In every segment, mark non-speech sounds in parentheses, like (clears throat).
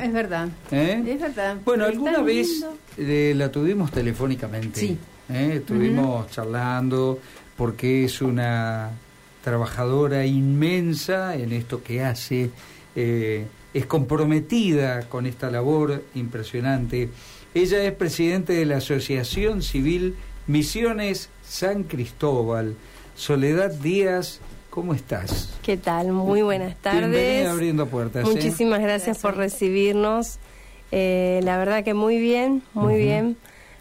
Es verdad. ¿Eh? Es verdad. Bueno, Pero alguna vez eh, la tuvimos telefónicamente. Sí. ¿eh? Estuvimos charlando porque es una trabajadora inmensa en esto que hace. es comprometida con esta labor impresionante. Ella es presidente de la Asociación Civil Misiones San Cristóbal. Soledad Díaz, ¿cómo estás? ¿Qué tal? Muy buenas tardes. Bienvenida abriendo puertas. ¿eh? Muchísimas gracias, por recibirnos. Eh, la verdad que muy bien, muy bien,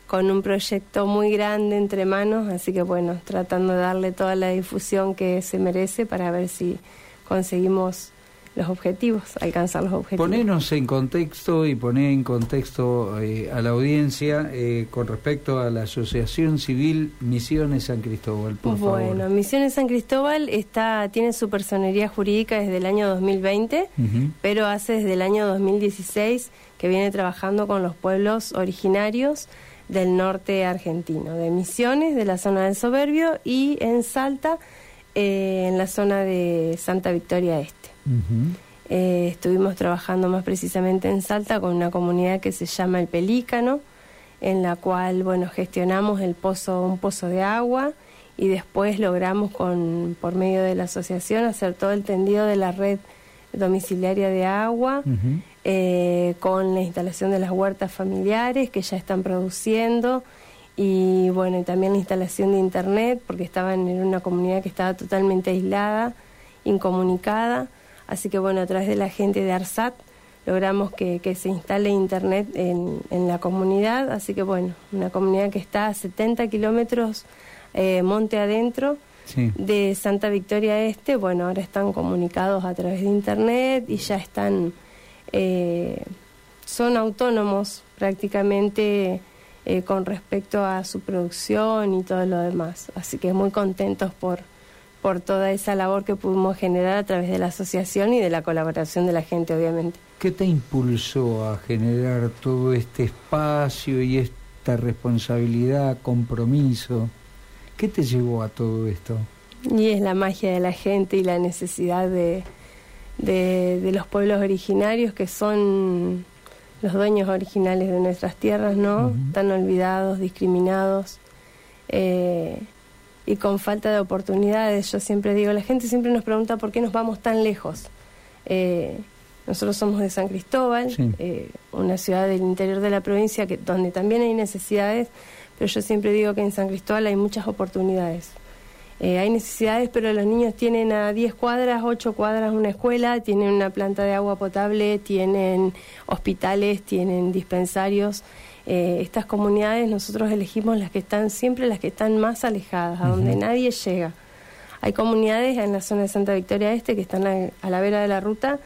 con un proyecto muy grande entre manos, así que bueno, tratando de darle toda la difusión que se merece para ver si conseguimos los objetivos, alcanzar los objetivos. Ponenos en contexto y poner en contexto eh, a la audiencia eh, con respecto a la Asociación Civil Misiones San Cristóbal, por bueno, favor. Misiones San Cristóbal está, tiene su personería jurídica desde el año 2020. Ujú. pero hace desde el año 2016 que viene trabajando con los pueblos originarios del norte argentino, de Misiones, de la zona del Soberbio, y en Salta, eh, en la zona de Santa Victoria Este. Eh, estuvimos trabajando más precisamente en Salta con una comunidad que se llama El Pelícano, en la cual bueno gestionamos el pozo, un pozo de agua y después logramos con por medio de la asociación hacer todo el tendido de la red domiciliaria de agua eh, con la instalación de las huertas familiares que ya están produciendo y bueno y también la instalación de internet porque estaban en una comunidad que estaba totalmente aislada, incomunicada, así que bueno a través de la gente de ARSAT logramos que, que se instale internet en, en la comunidad, así que bueno una comunidad que está a 70 kilómetros eh, monte adentro Sí. de Santa Victoria Este, bueno, ahora están comunicados a través de Internet y ya están, eh, son autónomos prácticamente eh, con respecto a su producción y todo lo demás. Así que muy contentos por, por toda esa labor que pudimos generar a través de la asociación y de la colaboración de la gente, obviamente. ¿Qué te impulsó a generar todo este espacio y esta responsabilidad, compromiso? ¿Qué te llevó a todo esto? Y es la magia de la gente y la necesidad de, de, de los pueblos originarios que son los dueños originales de nuestras tierras, ¿no? Ujú. Tan olvidados, discriminados eh, y con falta de oportunidades. Yo siempre digo, la gente siempre nos pregunta por qué nos vamos tan lejos. Eh, nosotros somos de San Cristóbal, Sí. eh, una ciudad del interior de la provincia que, donde también hay necesidades, pero yo siempre digo que en San Cristóbal hay muchas oportunidades. Eh, hay necesidades, pero los niños tienen a 10 cuadras, 8 cuadras una escuela, tienen una planta de agua potable, tienen hospitales, tienen dispensarios. Eh, estas comunidades nosotros elegimos las que están siempre las que están más alejadas, a donde nadie llega. Hay comunidades en la zona de Santa Victoria Este que están a, a la vera de la ruta,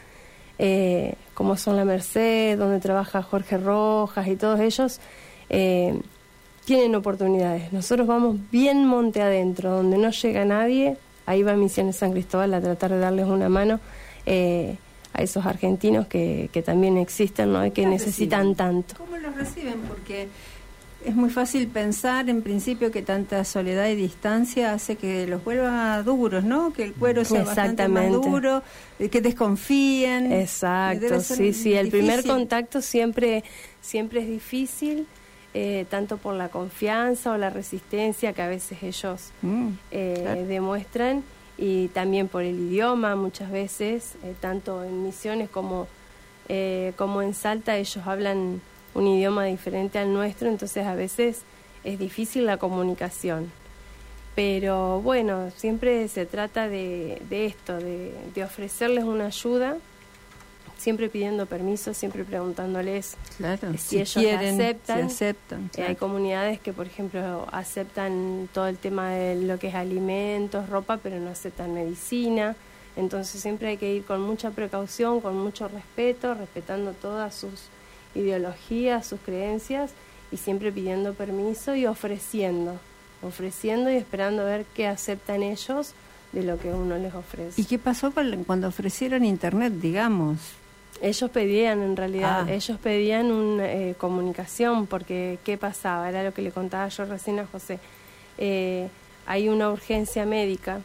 eh, como son La Merced, donde trabaja Jorge Rojas y todos ellos, eh, tienen oportunidades. Nosotros vamos bien monte adentro, donde no llega nadie, ahí va Misiones San Cristóbal a tratar de darles una mano eh, a esos argentinos que, que también existen ¿no? y que ¿Cómo necesitan reciben? tanto. ¿Cómo los reciben? Porque es muy fácil pensar en principio que tanta soledad y distancia hace que los vuelva duros, ¿no? Que el cuero sea bastante más duro, eh, que desconfíen. Exacto, ser sí, sí, el primer contacto siempre, siempre es difícil, eh, tanto por la confianza o la resistencia que a veces ellos Mm, eh, claro. demuestran y también por el idioma muchas veces, eh, tanto en Misiones como, eh, como en Salta, ellos hablan un idioma diferente al nuestro, entonces a veces es difícil la comunicación. Pero bueno, siempre se trata de, de esto, de, de ofrecerles una ayuda, siempre pidiendo permiso, siempre preguntándoles Claro, si si, ellos quieren, aceptan, si aceptan. eh, claro. Hay comunidades que, por ejemplo, aceptan todo el tema de lo que es alimentos, ropa, pero no aceptan medicina. Entonces siempre hay que ir con mucha precaución, con mucho respeto, respetando todas sus ideologías, sus creencias y siempre pidiendo permiso y ofreciendo, ofreciendo y esperando a ver qué aceptan ellos de lo que uno les ofrece. ¿Y qué pasó cuando ofrecieron internet, digamos? Ellos pedían, en realidad, Ah. ellos pedían una eh, comunicación, porque ¿qué pasaba? Era lo que le contaba yo recién a José. Eh, hay una urgencia médica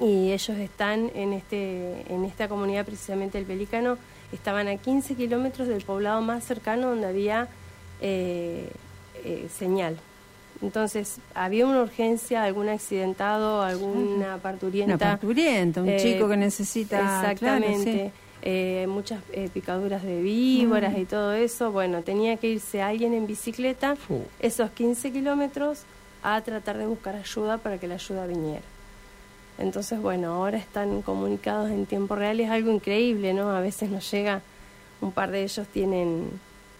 y ellos están en este en esta comunidad, precisamente el Pelícano, estaban a 15 kilómetros del poblado más cercano donde había eh, eh, señal. Entonces, había una urgencia, algún accidentado, alguna parturienta. Una parturienta, un eh, chico que necesita. Exactamente. Muchas picaduras de víboras mm. y todo eso. Bueno, tenía que irse alguien en bicicleta esos 15 kilómetros a tratar de buscar ayuda para que la ayuda viniera. Entonces, bueno, ahora están comunicados en tiempo real y es algo increíble, ¿no? A veces nos llega, un par de ellos tienen,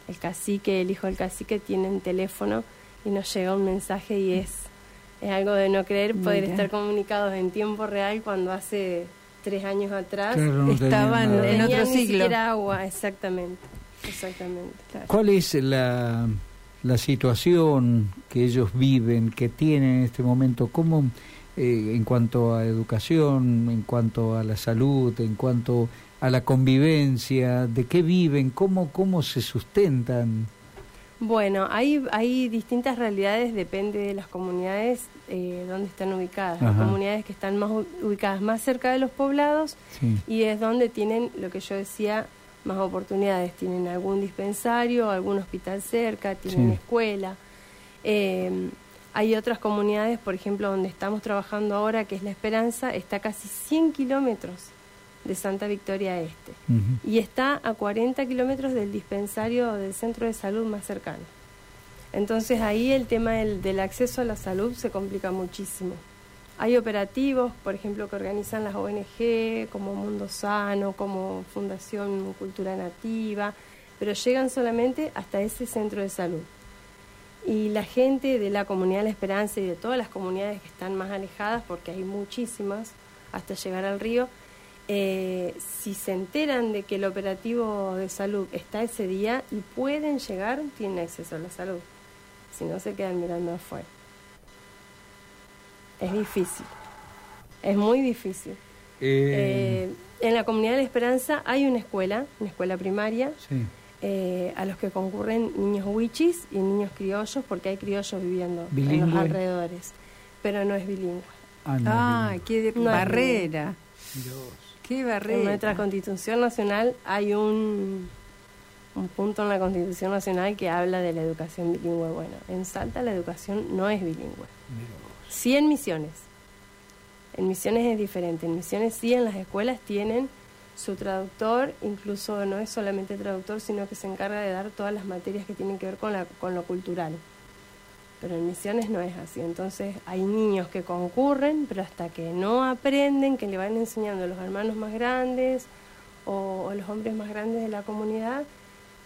el cacique, el hijo del cacique, tienen teléfono y nos llega un mensaje y es, es algo de no creer poder estar comunicados en tiempo real cuando hace tres años atrás estaban en otro siglo. Agua, exactamente. exactamente ¿Cuál es la, la situación que ellos viven, que tienen en este momento? ¿Cómo eh, en cuanto a educación, en cuanto a la salud, en cuanto a la convivencia, de qué viven, cómo, cómo se sustentan. Bueno, hay, hay distintas realidades, depende de las comunidades eh, donde están ubicadas. Las comunidades que están más ubicadas más cerca de los poblados y es donde tienen, lo que yo decía, más oportunidades. Tienen algún dispensario, algún hospital cerca, tienen escuela. Eh, hay otras comunidades, por ejemplo, donde estamos trabajando ahora, que es La Esperanza, está a casi 100 kilómetros de Santa Victoria Este y está a 40 kilómetros del dispensario del centro de salud más cercano. Entonces ahí el tema del, del, acceso a la salud se complica muchísimo. Hay operativos, por ejemplo, que organizan las ONG, como Mundo Sano, como Fundación Cultura Nativa, pero llegan solamente hasta ese centro de salud y la gente de la comunidad La Esperanza y de todas las comunidades que están más alejadas, porque hay muchísimas hasta llegar al río, eh, si se enteran de que el operativo de salud está ese día y pueden llegar, tienen acceso a la salud. Si no, se quedan mirando afuera. Es difícil. Es muy difícil. Eh, eh, en la comunidad de la Esperanza hay una escuela, una escuela primaria. Sí eh, a los que concurren niños huichis y niños criollos, porque hay criollos viviendo en los alrededores, pero no es bilingüe. Ah, qué barrera. Qué barrera. En nuestra Constitución Nacional hay un, un punto en la Constitución Nacional que habla de la educación bilingüe. Bueno, en Salta la educación no es bilingüe. Sí en Misiones. En Misiones es diferente. En Misiones sí en las escuelas tienen su traductor incluso no es solamente traductor, sino que se encarga de dar todas las materias que tienen que ver con, la, con lo cultural. Pero en misiones no es así. Entonces hay niños que concurren, pero hasta que no aprenden, que le van enseñando a los hermanos más grandes o, los hombres más grandes de la comunidad,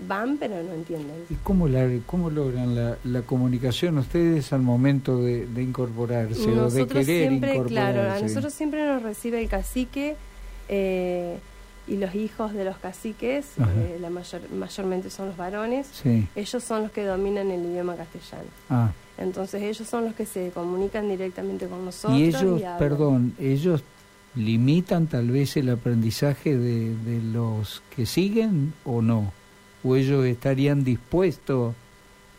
van pero no entienden. ¿Y cómo, la, cómo logran la, la comunicación ustedes al momento de, incorporarse o de querer siempre, incorporarse? Claro, a nosotros siempre nos recibe el cacique. Eh, y los hijos de los caciques, eh, la mayor, mayormente son los varones, ellos son los que dominan el idioma castellano. Ah. Entonces ellos son los que se comunican directamente con nosotros. Y ellos, perdón, ellos limitan tal vez el aprendizaje de, de los que siguen o no, o ellos estarían dispuestos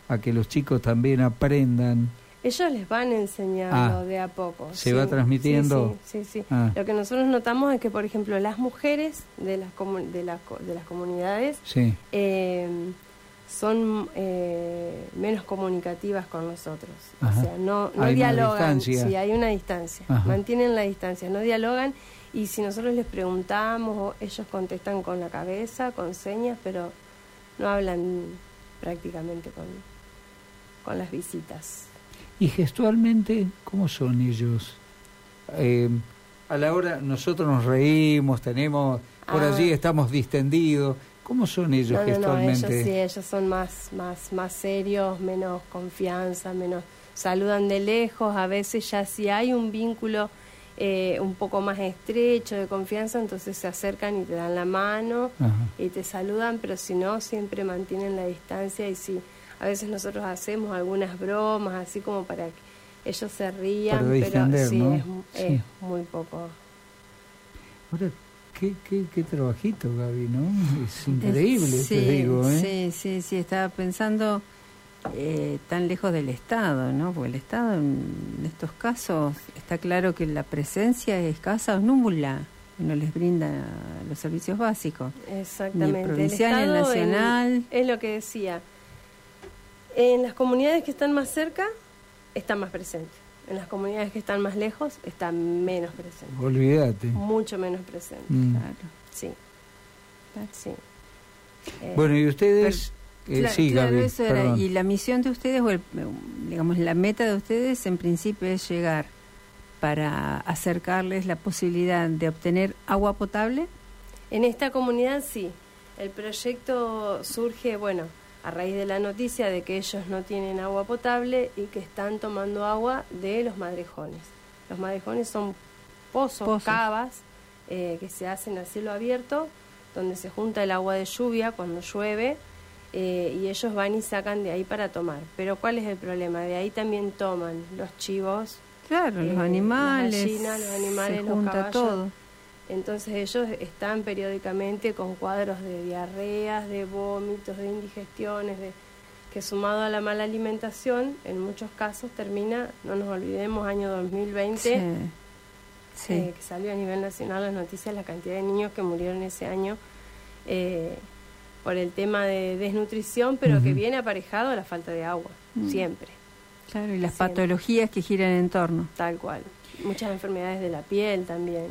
a que los chicos también aprendan ellos les van enseñando ah, de a poco. ¿Se va transmitiendo? Sí, sí, sí. Ah. Lo que nosotros notamos es que, por ejemplo, las mujeres de las, de las, de las comunidades eh, son eh, menos comunicativas con nosotros. O sea, no, no dialogan. Sí, hay una distancia. Mantienen la distancia, no dialogan. Y si nosotros les preguntamos, ellos contestan con la cabeza, con señas, pero no hablan prácticamente con, con las visitas. Y gestualmente, ¿cómo son ellos? Eh, a la hora nosotros nos reímos, tenemos, por ah. allí estamos distendidos. ¿Cómo son ellos gestualmente? No, ellos sí, ellos son más, más, más serios, menos confianza, menos saludan de lejos. A veces ya si hay un vínculo eh, un poco más estrecho de confianza, entonces se acercan y te dan la mano y te saludan, pero si no, siempre mantienen la distancia y si a veces nosotros hacemos algunas bromas así como para que ellos se rían, pero sí, es, muy poco. Ahora, qué, qué, qué trabajito, Gaby, ¿no? Es increíble, sí, te digo, ¿eh? Sí, sí, sí, estaba pensando eh, tan lejos del Estado, ¿no? Porque el Estado en estos casos está claro que la presencia es escasa o nula. no les brinda los servicios básicos. Exactamente. Ni el provincial, el nacional. es lo que decía. En las comunidades que están más cerca, está más presente. En las comunidades que están más lejos, está menos presente. Olvídate. Mucho menos presente. Mm. Claro. Sí. Sí. bueno, y ustedes... Eh, sí, eso era, y la misión de ustedes, o digamos, la meta de ustedes en principio es llegar para acercarles la posibilidad de obtener agua potable? En esta comunidad sí. El proyecto surge, bueno, a raíz de la noticia de que ellos no tienen agua potable y que están tomando agua de los madrejones. Los madrejones son pozos, cavas, eh, que se hacen a cielo abierto, donde se junta el agua de lluvia cuando llueve eh, y ellos van y sacan de ahí para tomar. Pero ¿cuál es el problema? De ahí también toman los chivos, Claro, los eh, animales. los animales, los caballos. todo. Entonces ellos están periódicamente con cuadros de diarreas, de vómitos, de indigestiones, de que sumado a la mala alimentación, en muchos casos termina, no nos olvidemos, año 2020, eh, que salió a nivel nacional las noticias, la cantidad de niños que murieron ese año eh, por el tema de desnutrición, pero que viene aparejado a la falta de agua, mm. siempre. Claro, y las patologías que giran en torno. Tal cual. Muchas enfermedades de la piel también.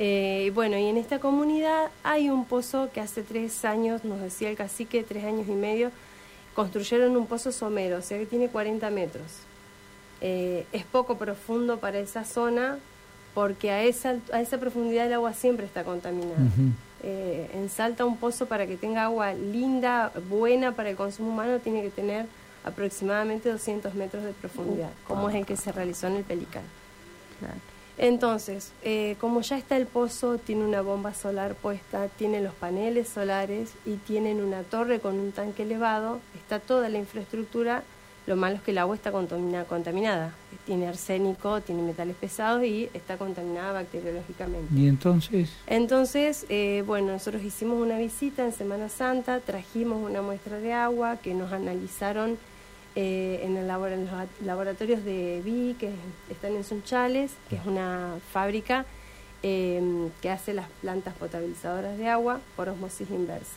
Eh, bueno, y en esta comunidad hay un pozo que hace tres años, nos decía el cacique, tres años y medio, construyeron un pozo somero, o sea que tiene 40 metros. Eh, es poco profundo para esa zona porque a esa, a esa profundidad el agua siempre está contaminada. Eh, en Salta un pozo para que tenga agua linda, buena para el consumo humano, tiene que tener aproximadamente 200 metros de profundidad, como es el que se realizó en el Pelicán. Entonces, eh, como ya está el pozo, tiene una bomba solar puesta, tiene los paneles solares y tienen una torre con un tanque elevado, está toda la infraestructura, lo malo es que el agua está contaminada, tiene arsénico, tiene metales pesados y está contaminada bacteriológicamente. ¿Y entonces? Entonces, eh, bueno, nosotros hicimos una visita en Semana Santa, trajimos una muestra de agua que nos analizaron eh, en, el los laboratorios de BI, que están en Sunchales, que es una fábrica eh, que hace las plantas potabilizadoras de agua por osmosis inversa.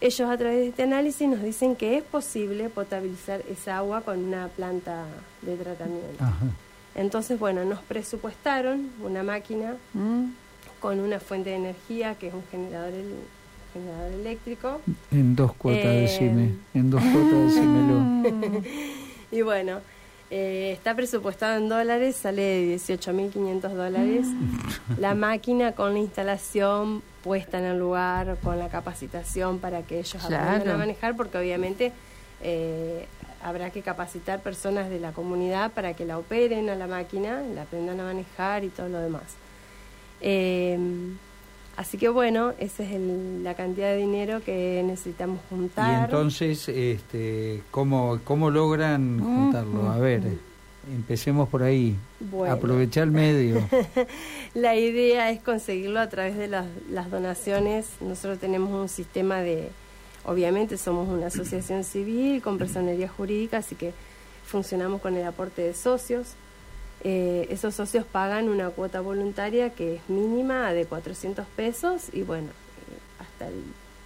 Ellos a través de este análisis nos dicen que es posible potabilizar esa agua con una planta de tratamiento. Entonces, bueno, nos presupuestaron una máquina mm. con una fuente de energía que es un generador generador eléctrico. En dos cuotas, eh, decime. En dos cuotas, decímelo. (laughs) y bueno, eh, está presupuestado en dólares, sale de 18.500 dólares. (laughs) la máquina con la instalación puesta en el lugar, con la capacitación para que ellos aprendan a manejar, porque obviamente eh, habrá que capacitar personas de la comunidad para que la operen a la máquina, la aprendan a manejar y todo lo demás. Eh, Así que bueno, esa es la cantidad de dinero que necesitamos juntar. Y entonces, este, ¿cómo, cómo logran juntarlo? A ver, empecemos por ahí. Aprovechar el medio. (laughs) la idea es conseguirlo a través de las, las donaciones. Nosotros tenemos un sistema de, obviamente somos una asociación civil con personería jurídica, así que funcionamos con el aporte de socios. Eh, esos socios pagan una cuota voluntaria que es mínima de 400 pesos y bueno, eh, hasta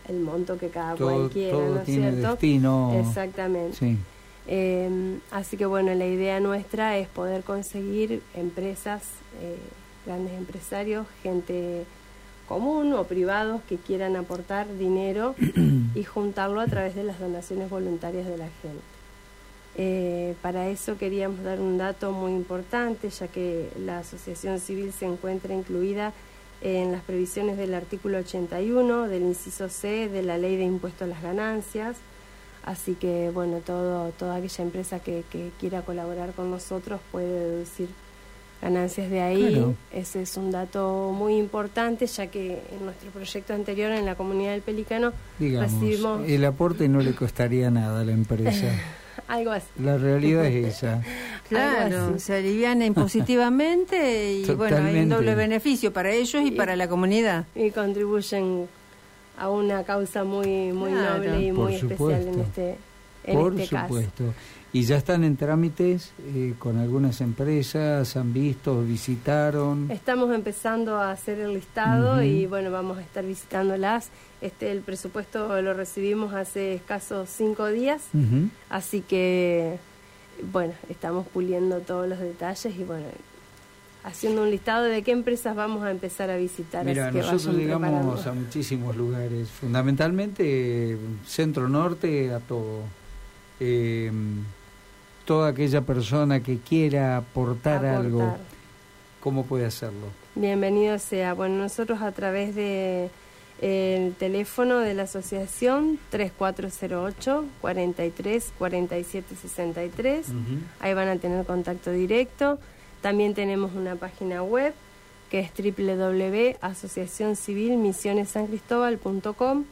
el, monto que cada cual quiera, ¿no es cierto? Destino. Exactamente. Em, así que bueno, la idea nuestra es poder conseguir empresas, eh, grandes empresarios, gente común o privados que quieran aportar dinero (clears throat) y juntarlo a través de las donaciones voluntarias de la gente. Eh, para eso queríamos dar un dato muy importante, ya que la asociación civil se encuentra incluida en las previsiones del artículo 81 del inciso C de la ley de impuesto a las ganancias. Así que, bueno, todo, toda aquella empresa que, quiera colaborar con nosotros puede deducir ganancias de ahí. Ese es un dato muy importante, ya que en nuestro proyecto anterior en la comunidad del Pelicano recibimos... El aporte no le costaría nada a la empresa. (laughs) (laughs) Algo así. La realidad es esa. (laughs) Claro, se aliviana impositivamente y bueno, hay un doble beneficio para ellos y, para la comunidad. Y contribuyen a una causa muy muy noble y muy especial en este Por este supuesto. ¿Y ya están en trámites eh, con algunas empresas? ¿Han visto, visitaron? Estamos empezando a hacer el listado y bueno, vamos a estar visitándolas. Este, el presupuesto lo recibimos hace escasos cinco días, así que bueno, estamos puliendo todos los detalles y bueno, haciendo un listado de qué empresas vamos a empezar a visitar. Mira, nosotros llegamos a muchísimos lugares, fundamentalmente centro-norte a todo. Eh, toda aquella persona que quiera aportar, algo, ¿cómo puede hacerlo? Bienvenido sea. Bueno, nosotros a través de el teléfono de la asociación 3408 43 47 63. Ahí van a tener contacto directo. También tenemos una página web que es www.asociacioncivilmisionessancristobal.com.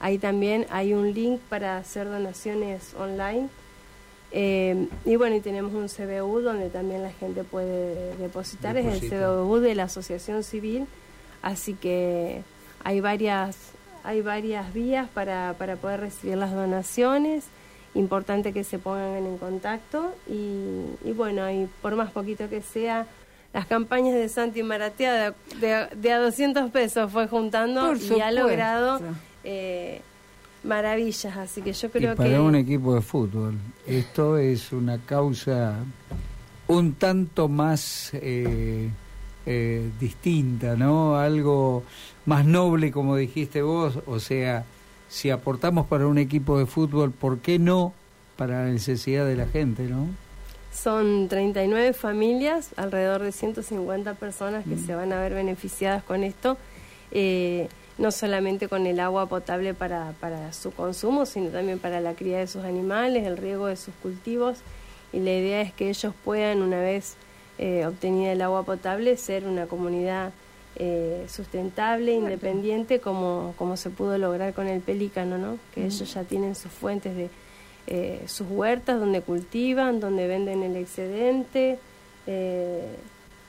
Ahí también hay un link para hacer donaciones online eh, y bueno, y tenemos un CBU donde también la gente puede depositar, es el CBU de la Asociación Civil, así que hay varias, hay varias vías para, para poder recibir las donaciones, importante que se pongan en contacto. Y, bueno, y por más poquito que sea, las campañas de Santi Maratea de, de, a 200 pesos fue juntando y ha logrado... Eh, maravillas, así que yo creo y para que... un equipo de fútbol, esto es una causa un tanto más eh, eh, distinta, ¿no? Algo más noble, como dijiste vos, o sea, si aportamos para un equipo de fútbol, ¿por qué no para la necesidad de la gente, no? Son 39 familias, alrededor de 150 personas que mm. se van a ver beneficiadas con esto. Eh, no solamente con el agua potable para, para su consumo, sino también para la cría de sus animales, el riego de sus cultivos. Y la idea es que ellos puedan, una vez eh, obtenida el agua potable, ser una comunidad eh, sustentable, independiente, como, como se pudo lograr con el pelícano, ¿no? que ellos ya tienen sus fuentes de eh, sus huertas donde cultivan, donde venden el excedente.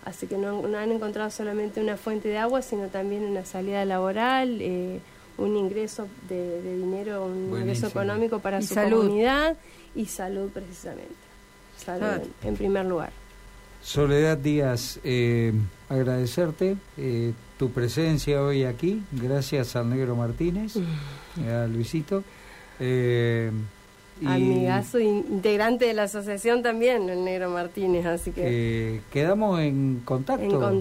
Así que no, han encontrado solamente una fuente de agua, sino también una salida laboral, eh, un ingreso de, dinero, un ingreso económico para su comunidad y salud precisamente. Salud en, primer lugar. Soledad Díaz, eh, agradecerte eh, tu presencia hoy aquí, gracias al Negro Martínez, a Luisito. Amigazo, integrante de la asociación también, el Negro Martínez, así que... Eh, quedamos en contacto.